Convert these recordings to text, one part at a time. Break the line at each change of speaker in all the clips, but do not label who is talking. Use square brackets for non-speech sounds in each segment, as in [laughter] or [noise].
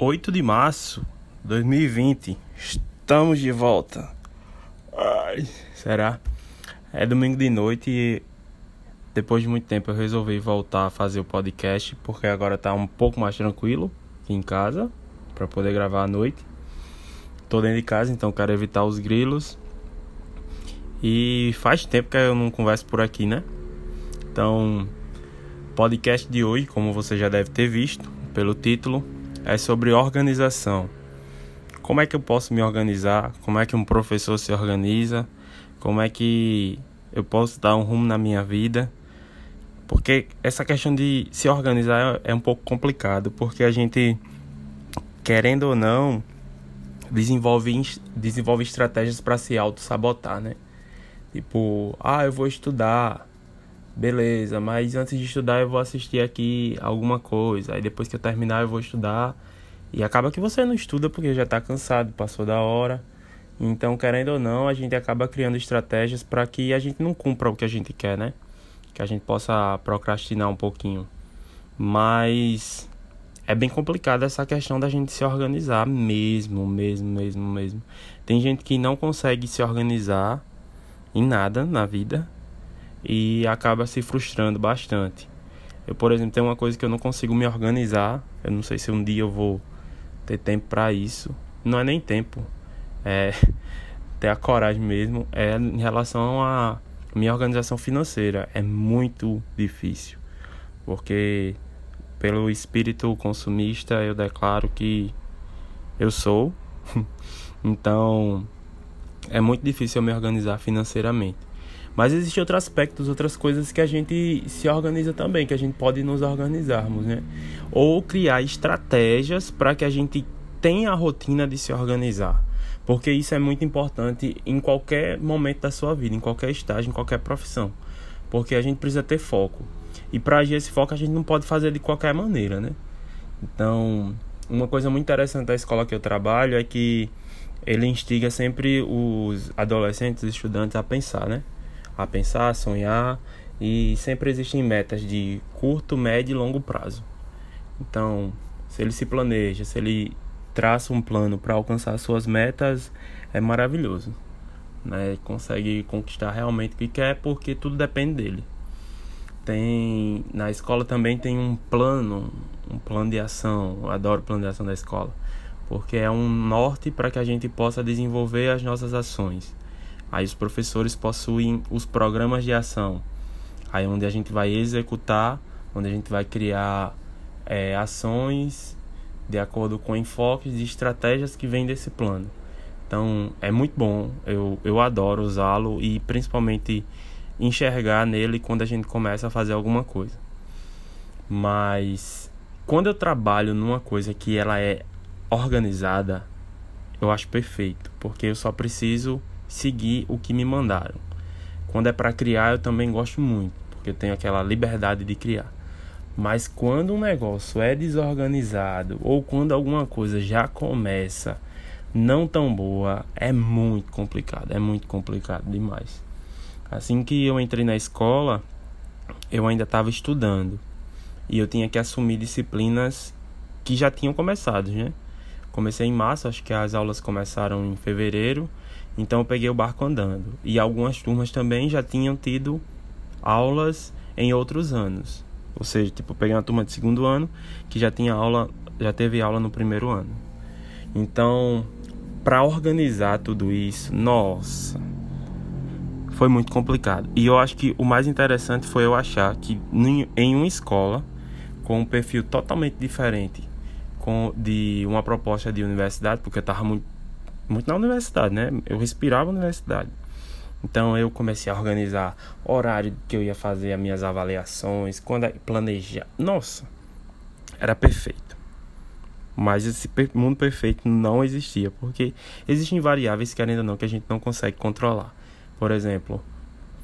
8 de março de 2020. Estamos de volta. Ai, será? É domingo de noite e depois de muito tempo eu resolvi voltar a fazer o podcast porque agora tá um pouco mais tranquilo aqui em casa para poder gravar à noite. Tô dentro de casa, então quero evitar os grilos. E faz tempo que eu não converso por aqui, né? Então, podcast de hoje, como você já deve ter visto pelo título, é sobre organização. Como é que eu posso me organizar? Como é que um professor se organiza? Como é que eu posso dar um rumo na minha vida? Porque essa questão de se organizar é um pouco complicado, porque a gente, querendo ou não, desenvolve, desenvolve estratégias para se auto-sabotar, né? Tipo, ah, eu vou estudar, beleza, mas antes de estudar eu vou assistir aqui alguma coisa. Aí depois que eu terminar eu vou estudar. E acaba que você não estuda porque já está cansado, passou da hora. Então, querendo ou não, a gente acaba criando estratégias para que a gente não cumpra o que a gente quer, né? Que a gente possa procrastinar um pouquinho. Mas é bem complicado essa questão da gente se organizar mesmo, mesmo, mesmo, mesmo. Tem gente que não consegue se organizar em nada na vida e acaba se frustrando bastante. Eu, por exemplo, tenho uma coisa que eu não consigo me organizar. Eu não sei se um dia eu vou ter tempo para isso. Não é nem tempo, é [laughs] ter a coragem mesmo. É em relação à minha organização financeira. É muito difícil, porque pelo espírito consumista eu declaro que eu sou. [laughs] então é muito difícil eu me organizar financeiramente. Mas existem outros aspectos, outras coisas que a gente se organiza também, que a gente pode nos organizarmos, né? Ou criar estratégias para que a gente tenha a rotina de se organizar. Porque isso é muito importante em qualquer momento da sua vida, em qualquer estágio, em qualquer profissão. Porque a gente precisa ter foco. E para agir esse foco a gente não pode fazer de qualquer maneira, né? Então, uma coisa muito interessante da escola que eu trabalho é que ele instiga sempre os adolescentes, estudantes a pensar, né? A pensar, a sonhar e sempre existem metas de curto, médio e longo prazo. Então, se ele se planeja, se ele traça um plano para alcançar suas metas, é maravilhoso. Né? Consegue conquistar realmente o que quer porque tudo depende dele. Tem na escola também tem um plano, um plano de ação. Eu adoro o plano de ação da escola, porque é um norte para que a gente possa desenvolver as nossas ações. Aí os professores possuem os programas de ação, aí onde a gente vai executar, onde a gente vai criar é, ações de acordo com enfoques e estratégias que vêm desse plano. Então é muito bom, eu, eu adoro usá-lo e principalmente enxergar nele quando a gente começa a fazer alguma coisa. Mas quando eu trabalho numa coisa que ela é organizada, eu acho perfeito, porque eu só preciso seguir o que me mandaram. Quando é para criar, eu também gosto muito, porque eu tenho aquela liberdade de criar. Mas quando um negócio é desorganizado ou quando alguma coisa já começa não tão boa, é muito complicado, é muito complicado demais. Assim que eu entrei na escola, eu ainda estava estudando e eu tinha que assumir disciplinas que já tinham começado, né? Comecei em março, acho que as aulas começaram em fevereiro então eu peguei o barco andando. E algumas turmas também já tinham tido aulas em outros anos. Ou seja, tipo, eu peguei uma turma de segundo ano que já tinha aula, já teve aula no primeiro ano. Então, para organizar tudo isso, nossa, foi muito complicado. E eu acho que o mais interessante foi eu achar que em uma escola com um perfil totalmente diferente com de uma proposta de universidade, porque eu estava muito muito na universidade, né? Eu respirava universidade. Então eu comecei a organizar horário que eu ia fazer as minhas avaliações, quando planejar. Nossa, era perfeito. Mas esse mundo perfeito não existia, porque existem variáveis que ainda não que a gente não consegue controlar. Por exemplo,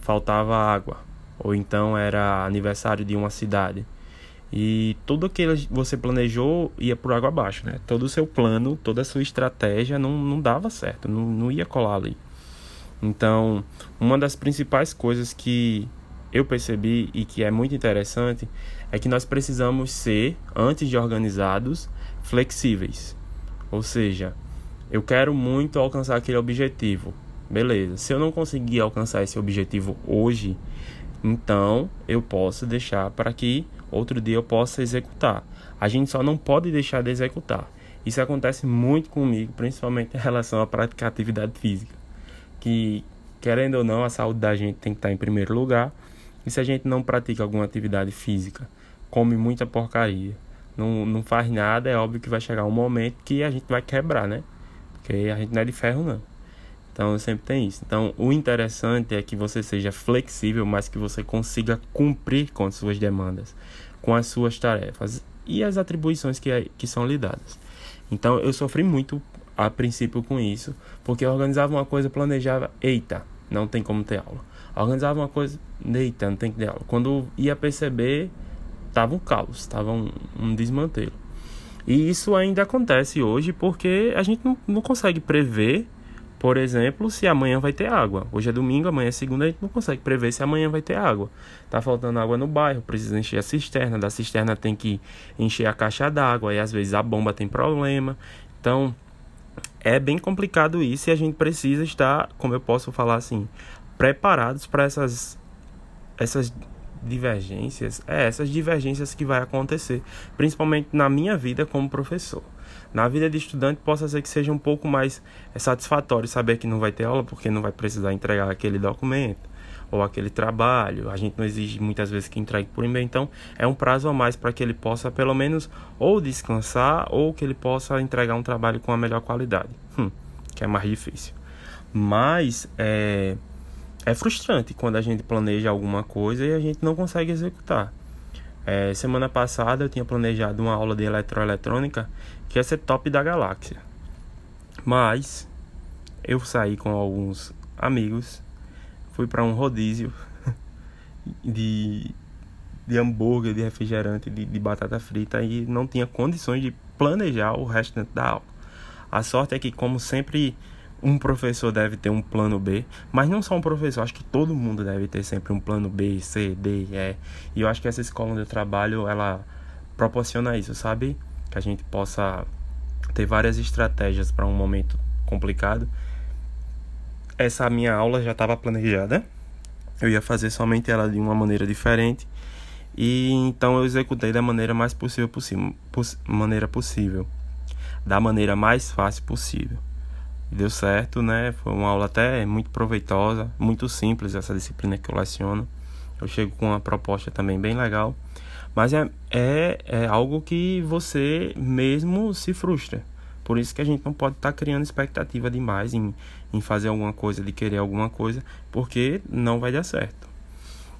faltava água, ou então era aniversário de uma cidade. E tudo que você planejou ia por água abaixo, né? Todo o seu plano, toda a sua estratégia não, não dava certo, não, não ia colar ali. Então, uma das principais coisas que eu percebi e que é muito interessante é que nós precisamos ser, antes de organizados, flexíveis. Ou seja, eu quero muito alcançar aquele objetivo. Beleza. Se eu não conseguir alcançar esse objetivo hoje, então eu posso deixar para que outro dia eu possa executar. A gente só não pode deixar de executar. Isso acontece muito comigo, principalmente em relação a praticar atividade física. Que, querendo ou não, a saúde da gente tem que estar em primeiro lugar. E se a gente não pratica alguma atividade física, come muita porcaria, não, não faz nada, é óbvio que vai chegar um momento que a gente vai quebrar, né? Porque a gente não é de ferro, não. Então sempre tem isso. Então o interessante é que você seja flexível, mas que você consiga cumprir com as suas demandas, com as suas tarefas e as atribuições que, que são lhe dadas. Então eu sofri muito a princípio com isso, porque eu organizava uma coisa, planejava, eita, não tem como ter aula. Organizava uma coisa, eita, não tem que ter aula. Quando ia perceber, tava um caos, tava um, um desmantelo. E isso ainda acontece hoje porque a gente não, não consegue prever, por exemplo, se amanhã vai ter água. Hoje é domingo, amanhã é segunda, a gente não consegue prever se amanhã vai ter água. Tá faltando água no bairro, precisa encher a cisterna, da cisterna tem que encher a caixa d'água, e às vezes a bomba tem problema. Então, é bem complicado isso e a gente precisa estar, como eu posso falar assim, preparados para essas essas divergências, é essas divergências que vai acontecer, principalmente na minha vida como professor. Na vida de estudante, possa ser que seja um pouco mais satisfatório saber que não vai ter aula porque não vai precisar entregar aquele documento ou aquele trabalho. A gente não exige muitas vezes que entregue por e-mail, então é um prazo a mais para que ele possa pelo menos ou descansar ou que ele possa entregar um trabalho com a melhor qualidade, hum, que é mais difícil. Mas é, é frustrante quando a gente planeja alguma coisa e a gente não consegue executar. É, semana passada eu tinha planejado uma aula de eletroeletrônica que ia ser top da galáxia. Mas eu saí com alguns amigos, fui para um rodízio [laughs] de, de hambúrguer, de refrigerante, de, de batata frita e não tinha condições de planejar o restante da aula. A sorte é que, como sempre um professor deve ter um plano B, mas não só um professor, acho que todo mundo deve ter sempre um plano B, C, D, E. E eu acho que essa escola onde eu trabalho, ela proporciona isso, sabe? Que a gente possa ter várias estratégias para um momento complicado. Essa minha aula já estava planejada. Eu ia fazer somente ela de uma maneira diferente. E então eu executei da maneira mais possível, possível maneira possível, da maneira mais fácil possível deu certo, né? Foi uma aula até muito proveitosa, muito simples essa disciplina que eu leciono. Eu chego com uma proposta também bem legal, mas é, é, é algo que você mesmo se frustra. Por isso que a gente não pode estar tá criando expectativa demais em, em fazer alguma coisa, de querer alguma coisa, porque não vai dar certo.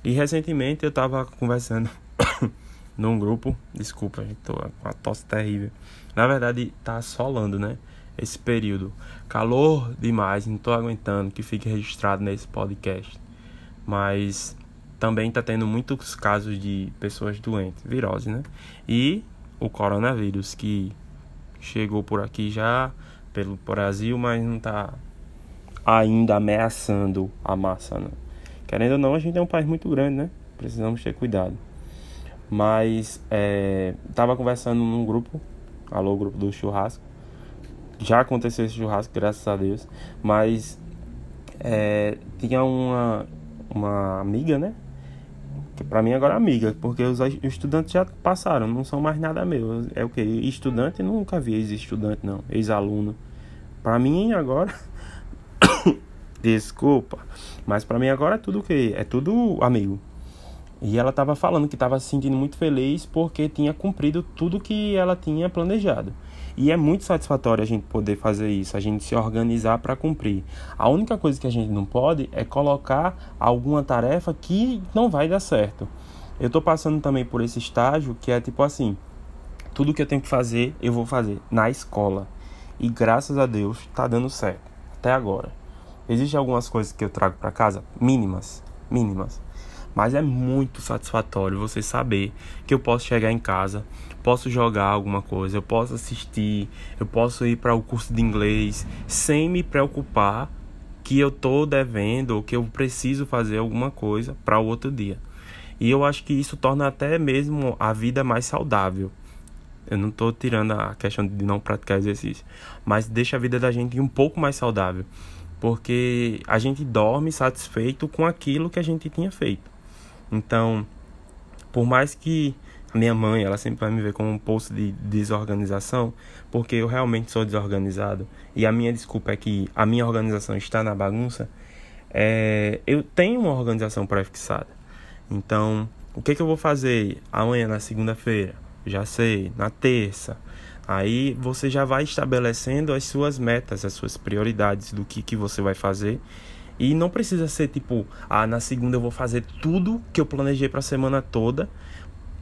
E recentemente eu estava conversando [coughs] num grupo, desculpa, gente, tô com uma tosse terrível. Na verdade, tá solando, né? Esse período. Calor demais, não estou aguentando que fique registrado nesse podcast. Mas também está tendo muitos casos de pessoas doentes, virose, né? E o coronavírus que chegou por aqui já pelo Brasil, mas não está ainda ameaçando a massa, né? Querendo ou não, a gente é um país muito grande, né? Precisamos ter cuidado. Mas é, tava conversando num grupo, alô, grupo do churrasco, já aconteceu esse churrasco, graças a Deus. Mas é, tinha uma, uma amiga, né? Que pra mim agora é amiga, porque os estudantes já passaram, não são mais nada meu. É o que? Estudante, nunca vi ex-estudante, não. Ex-aluno. Pra mim agora. [coughs] Desculpa. Mas pra mim agora é tudo o que? É tudo amigo. E ela estava falando que estava se sentindo muito feliz porque tinha cumprido tudo que ela tinha planejado. E é muito satisfatório a gente poder fazer isso, a gente se organizar para cumprir. A única coisa que a gente não pode é colocar alguma tarefa que não vai dar certo. Eu estou passando também por esse estágio que é tipo assim: tudo que eu tenho que fazer, eu vou fazer na escola. E graças a Deus está dando certo até agora. Existem algumas coisas que eu trago para casa, mínimas, mínimas. Mas é muito satisfatório você saber que eu posso chegar em casa, posso jogar alguma coisa, eu posso assistir, eu posso ir para o curso de inglês sem me preocupar que eu tô devendo ou que eu preciso fazer alguma coisa para o outro dia. E eu acho que isso torna até mesmo a vida mais saudável. Eu não estou tirando a questão de não praticar exercício, mas deixa a vida da gente um pouco mais saudável, porque a gente dorme satisfeito com aquilo que a gente tinha feito. Então, por mais que a minha mãe, ela sempre vai me ver como um poço de desorganização, porque eu realmente sou desorganizado e a minha desculpa é que a minha organização está na bagunça. É, eu tenho uma organização pré-fixada. Então, o que, que eu vou fazer amanhã, na segunda-feira? Já sei, na terça. Aí você já vai estabelecendo as suas metas, as suas prioridades do que, que você vai fazer. E não precisa ser tipo, ah, na segunda eu vou fazer tudo que eu planejei para a semana toda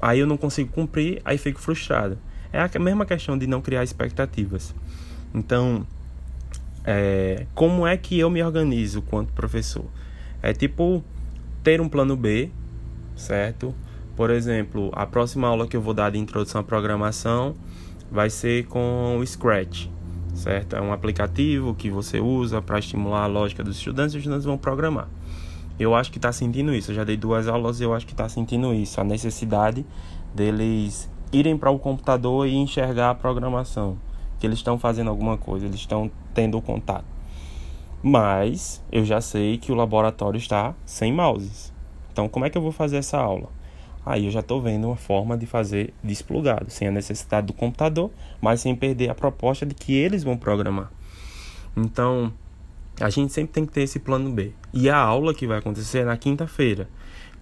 Aí eu não consigo cumprir, aí fico frustrado. É a mesma questão de não criar expectativas. Então, é, como é que eu me organizo quanto professor? É tipo ter um plano B, certo? Por exemplo, a próxima aula que eu vou dar de introdução à programação vai ser com o Scratch, certo? É um aplicativo que você usa para estimular a lógica dos estudantes e os estudantes vão programar eu acho que está sentindo isso. Eu já dei duas aulas e eu acho que está sentindo isso. A necessidade deles irem para o computador e enxergar a programação. Que eles estão fazendo alguma coisa, eles estão tendo contato. Mas eu já sei que o laboratório está sem mouses. Então, como é que eu vou fazer essa aula? Aí eu já estou vendo uma forma de fazer desplugado, sem a necessidade do computador, mas sem perder a proposta de que eles vão programar. Então, a gente sempre tem que ter esse plano B. E a aula que vai acontecer é na quinta-feira.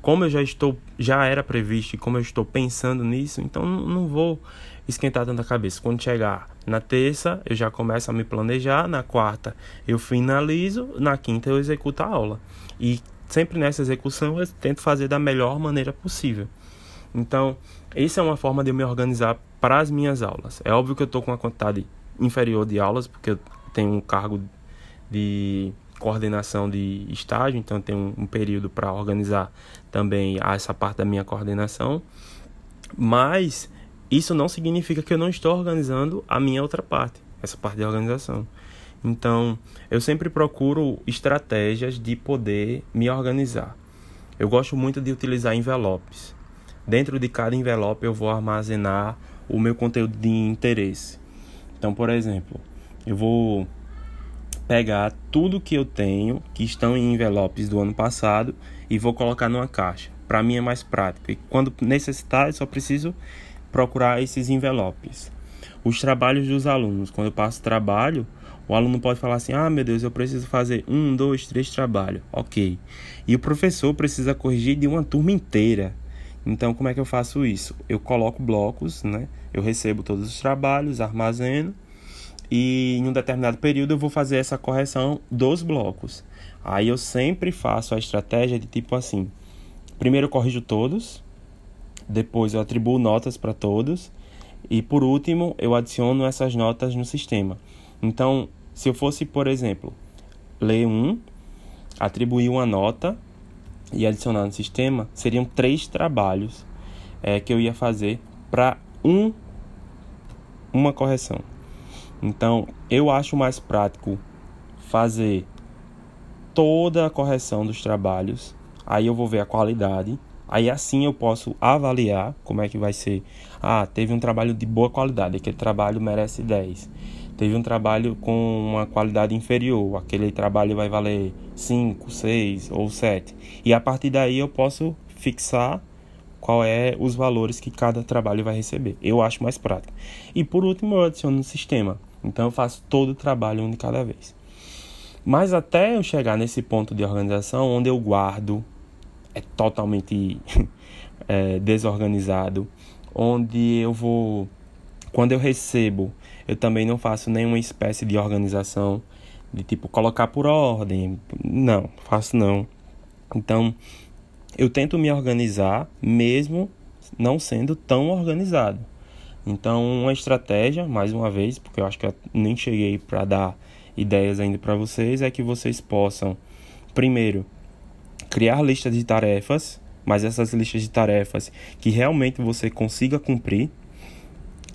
Como eu já estou, já era previsto e como eu estou pensando nisso, então não vou esquentar tanta cabeça. Quando chegar na terça, eu já começo a me planejar, na quarta eu finalizo, na quinta eu executo a aula. E sempre nessa execução eu tento fazer da melhor maneira possível. Então, essa é uma forma de eu me organizar para as minhas aulas. É óbvio que eu estou com uma quantidade inferior de aulas, porque eu tenho um cargo de coordenação de estágio, então um, um período para organizar também essa parte da minha coordenação. Mas isso não significa que eu não estou organizando a minha outra parte, essa parte de organização. Então, eu sempre procuro estratégias de poder me organizar. Eu gosto muito de utilizar envelopes. Dentro de cada envelope eu vou armazenar o meu conteúdo de interesse. Então, por exemplo, eu vou pegar tudo que eu tenho, que estão em envelopes do ano passado, e vou colocar numa caixa. Para mim é mais prático. E quando necessitar, eu só preciso procurar esses envelopes. Os trabalhos dos alunos. Quando eu passo trabalho, o aluno pode falar assim: ah, meu Deus, eu preciso fazer um, dois, três trabalhos. Ok. E o professor precisa corrigir de uma turma inteira. Então, como é que eu faço isso? Eu coloco blocos, né? Eu recebo todos os trabalhos, armazeno e em um determinado período eu vou fazer essa correção dos blocos. Aí eu sempre faço a estratégia de tipo assim: primeiro eu corrijo todos, depois eu atribuo notas para todos e por último eu adiciono essas notas no sistema. Então, se eu fosse, por exemplo, ler um, atribuir uma nota e adicionar no sistema, seriam três trabalhos é, que eu ia fazer para um uma correção. Então, eu acho mais prático fazer toda a correção dos trabalhos. Aí eu vou ver a qualidade. Aí assim eu posso avaliar como é que vai ser. Ah, teve um trabalho de boa qualidade, aquele trabalho merece 10. Teve um trabalho com uma qualidade inferior, aquele trabalho vai valer 5, 6 ou 7. E a partir daí eu posso fixar qual é os valores que cada trabalho vai receber. Eu acho mais prático. E por último eu adiciono no sistema então eu faço todo o trabalho um de cada vez. Mas até eu chegar nesse ponto de organização onde eu guardo é totalmente [laughs] é, desorganizado, onde eu vou quando eu recebo, eu também não faço nenhuma espécie de organização de tipo colocar por ordem. Não, faço não. Então, eu tento me organizar mesmo não sendo tão organizado. Então, uma estratégia, mais uma vez, porque eu acho que eu nem cheguei para dar ideias ainda para vocês, é que vocês possam, primeiro, criar listas de tarefas, mas essas listas de tarefas que realmente você consiga cumprir.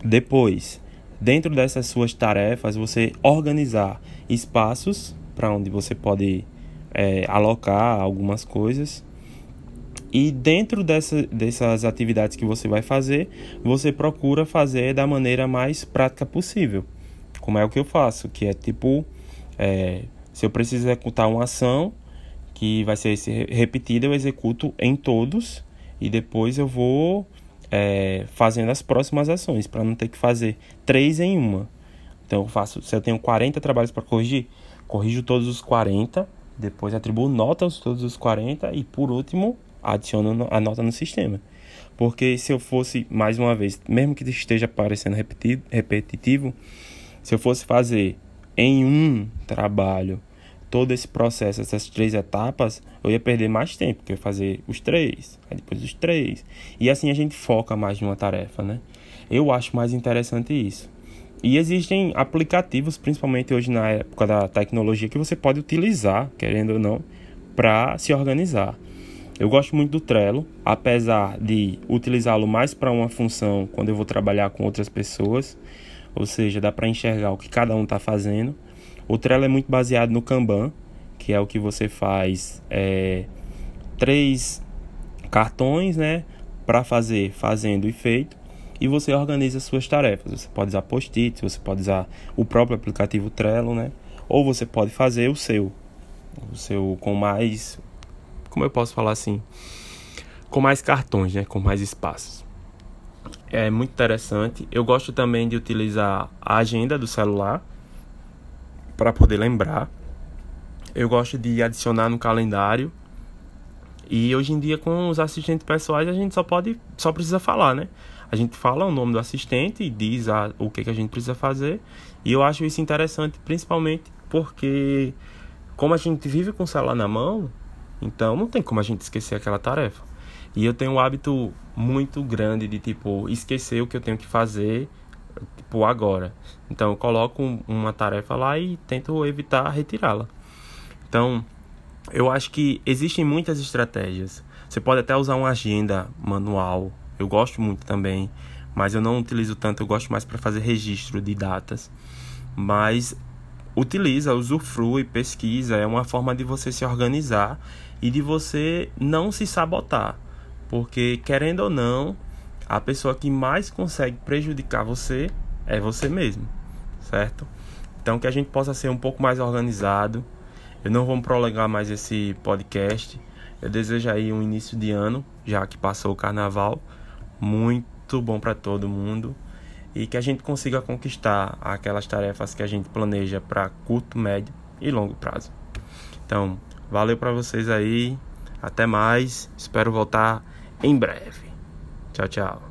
Depois, dentro dessas suas tarefas, você organizar espaços para onde você pode é, alocar algumas coisas E dentro dessa, dessas atividades que você vai fazer, você procura fazer da maneira mais prática possível. Como é o que eu faço, que é tipo, é, se eu preciso executar uma ação que vai ser repetida, eu executo em todos e depois eu vou é, fazendo as próximas ações, para não ter que fazer três em uma. Então eu faço, se eu tenho 40 trabalhos para corrigir, corrijo todos os 40, depois atribuo nota aos todos os 40 e por último adiciono a nota no sistema. Porque se eu fosse, mais uma vez, mesmo que esteja parecendo repetitivo, se eu fosse fazer em um trabalho todo esse processo, essas três etapas, eu ia perder mais tempo, porque eu ia fazer os três, aí depois os três. E assim a gente foca mais em uma tarefa, né? Eu acho mais interessante isso. E existem aplicativos, principalmente hoje na época da tecnologia, que você pode utilizar, querendo ou não, para se organizar. Eu gosto muito do Trello, apesar de utilizá-lo mais para uma função quando eu vou trabalhar com outras pessoas, ou seja, dá para enxergar o que cada um está fazendo. O Trello é muito baseado no Kanban, que é o que você faz é, três cartões, né, para fazer fazendo e feito, e você organiza suas tarefas. Você pode usar post-it, você pode usar o próprio aplicativo Trello, né, ou você pode fazer o seu, o seu com mais, como eu posso falar assim, com mais cartões, né, com mais espaços. É muito interessante. Eu gosto também de utilizar a agenda do celular para poder lembrar. Eu gosto de adicionar no calendário. E hoje em dia com os assistentes pessoais a gente só pode, só precisa falar, né? A gente fala o nome do assistente e diz a, o que, que a gente precisa fazer. E eu acho isso interessante, principalmente porque como a gente vive com o celular na mão, então não tem como a gente esquecer aquela tarefa. E eu tenho um hábito muito grande de tipo esquecer o que eu tenho que fazer tipo agora. Então eu coloco uma tarefa lá e tento evitar retirá-la. Então, eu acho que existem muitas estratégias. Você pode até usar uma agenda manual. Eu gosto muito também, mas eu não utilizo tanto, eu gosto mais para fazer registro de datas. Mas utiliza, usufrui, pesquisa, é uma forma de você se organizar e de você não se sabotar. Porque querendo ou não, a pessoa que mais consegue prejudicar você é você mesmo, certo? Então que a gente possa ser um pouco mais organizado. Eu não vou prolongar mais esse podcast. Eu desejo aí um início de ano, já que passou o carnaval, muito bom para todo mundo e que a gente consiga conquistar aquelas tarefas que a gente planeja para curto, médio e longo prazo. Então, valeu para vocês aí. Até mais. Espero voltar em breve. Tchau, tchau.